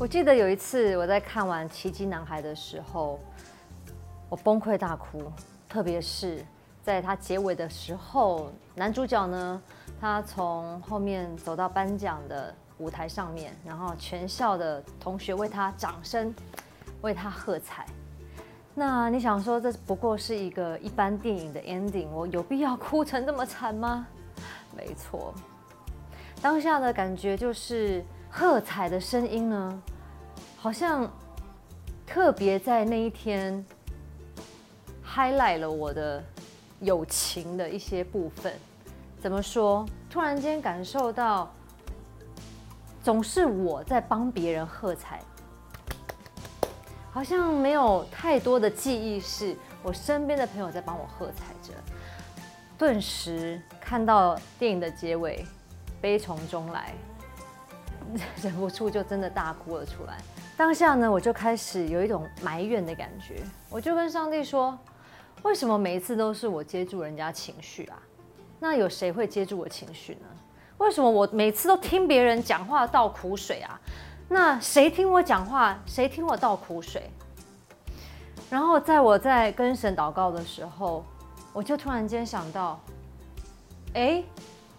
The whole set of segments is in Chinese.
我记得有一次我在看完《奇迹男孩》的时候，我崩溃大哭，特别是在他结尾的时候，男主角呢，他从后面走到颁奖的舞台上面，然后全校的同学为他掌声，为他喝彩。那你想说这不过是一个一般电影的 ending，我有必要哭成这么惨吗？没错，当下的感觉就是喝彩的声音呢，好像特别在那一天 highlight 了我的友情的一些部分。怎么说？突然间感受到，总是我在帮别人喝彩。好像没有太多的记忆，是我身边的朋友在帮我喝彩着。顿时看到电影的结尾，悲从中来，忍不住就真的大哭了出来。当下呢，我就开始有一种埋怨的感觉，我就跟上帝说：为什么每一次都是我接住人家情绪啊？那有谁会接住我情绪呢？为什么我每次都听别人讲话倒苦水啊？那谁听我讲话，谁听我倒苦水？然后在我在跟神祷告的时候，我就突然间想到，哎，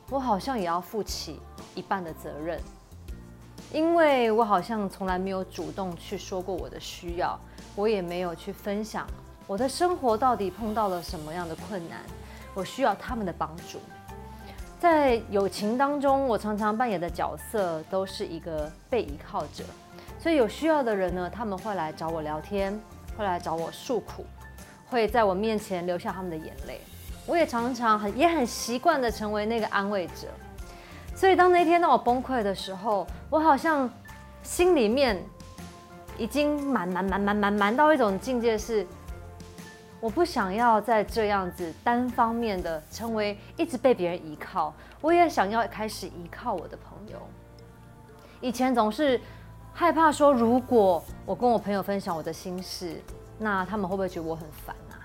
我好像也要负起一半的责任，因为我好像从来没有主动去说过我的需要，我也没有去分享我的生活到底碰到了什么样的困难，我需要他们的帮助。在友情当中，我常常扮演的角色都是一个被依靠者，所以有需要的人呢，他们会来找我聊天，会来找我诉苦，会在我面前流下他们的眼泪。我也常常很也很习惯的成为那个安慰者。所以当那天当我崩溃的时候，我好像心里面已经满满满满满满到一种境界是。我不想要再这样子单方面的成为一直被别人依靠，我也想要开始依靠我的朋友。以前总是害怕说，如果我跟我朋友分享我的心事，那他们会不会觉得我很烦啊？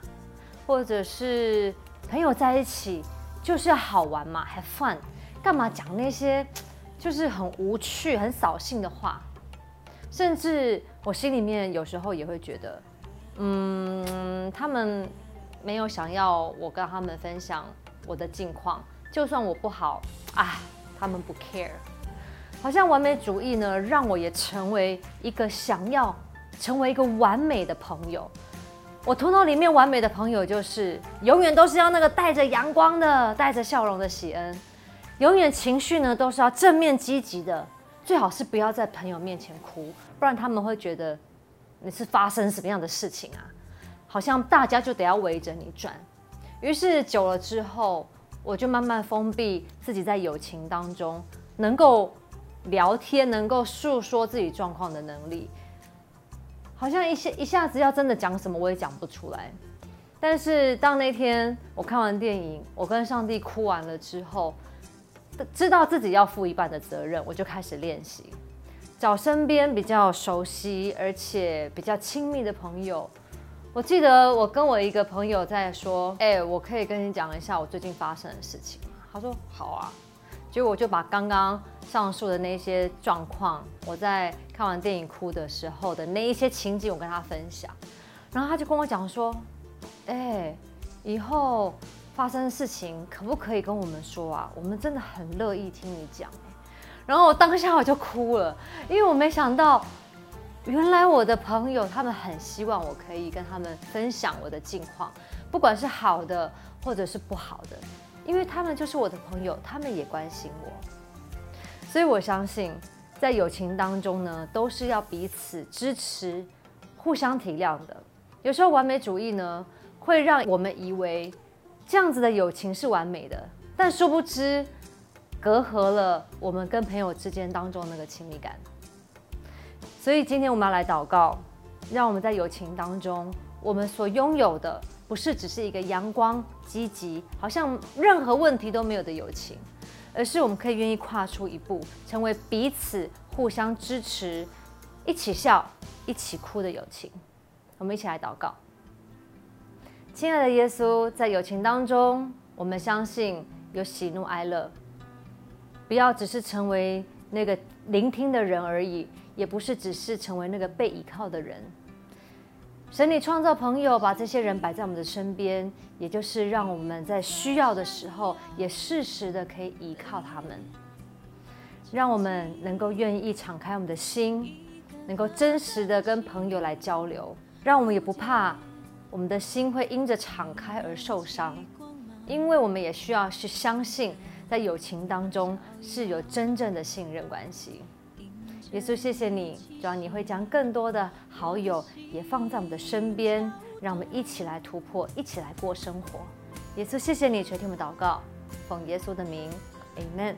或者是朋友在一起就是要好玩嘛，have fun，干嘛讲那些 就是很无趣、很扫兴的话？甚至我心里面有时候也会觉得。嗯，他们没有想要我跟他们分享我的近况，就算我不好，啊，他们不 care。好像完美主义呢，让我也成为一个想要成为一个完美的朋友。我头脑里面完美的朋友，就是永远都是要那个带着阳光的、带着笑容的喜恩，永远情绪呢都是要正面积极的，最好是不要在朋友面前哭，不然他们会觉得。你是发生什么样的事情啊？好像大家就得要围着你转。于是久了之后，我就慢慢封闭自己在友情当中能够聊天、能够诉说自己状况的能力。好像一下一下子要真的讲什么，我也讲不出来。但是当那天我看完电影，我跟上帝哭完了之后，知道自己要负一半的责任，我就开始练习。找身边比较熟悉而且比较亲密的朋友。我记得我跟我一个朋友在说：“哎，我可以跟你讲一下我最近发生的事情吗？”他说：“好啊。”结果我就把刚刚上述的那些状况，我在看完电影哭的时候的那一些情景，我跟他分享。然后他就跟我讲说：“哎，以后发生的事情可不可以跟我们说啊？我们真的很乐意听你讲。”然后我当下我就哭了，因为我没想到，原来我的朋友他们很希望我可以跟他们分享我的近况，不管是好的或者是不好的，因为他们就是我的朋友，他们也关心我。所以我相信，在友情当中呢，都是要彼此支持、互相体谅的。有时候完美主义呢，会让我们以为这样子的友情是完美的，但殊不知。隔阂了我们跟朋友之间当中那个亲密感，所以今天我们要来祷告，让我们在友情当中，我们所拥有的不是只是一个阳光、积极，好像任何问题都没有的友情，而是我们可以愿意跨出一步，成为彼此互相支持、一起笑、一起哭的友情。我们一起来祷告，亲爱的耶稣，在友情当中，我们相信有喜怒哀乐。不要只是成为那个聆听的人而已，也不是只是成为那个被依靠的人。神，你创造朋友，把这些人摆在我们的身边，也就是让我们在需要的时候，也适时的可以依靠他们，让我们能够愿意敞开我们的心，能够真实的跟朋友来交流，让我们也不怕我们的心会因着敞开而受伤，因为我们也需要去相信，在友情当中是有真正的信任关系。耶稣，谢谢你，主要你会将更多的好友也放在我们的身边，让我们一起来突破，一起来过生活。耶稣，谢谢你垂听我们祷告，奉耶稣的名，Amen。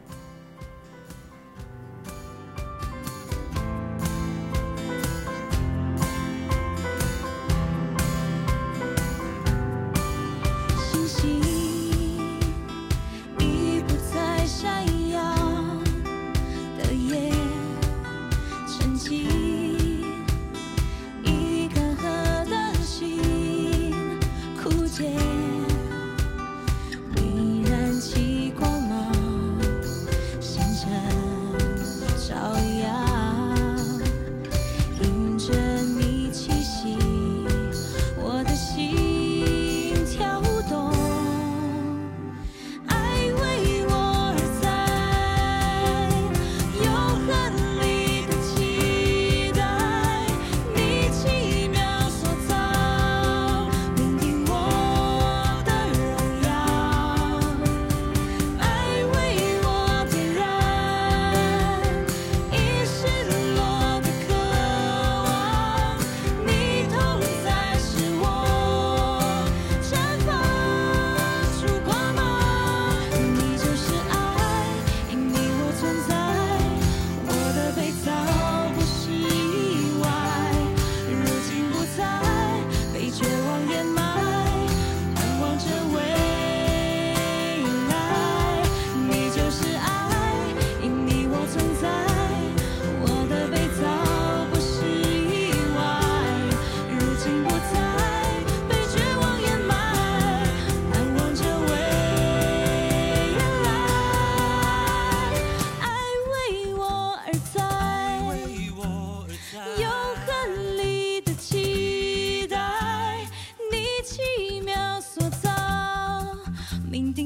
定我。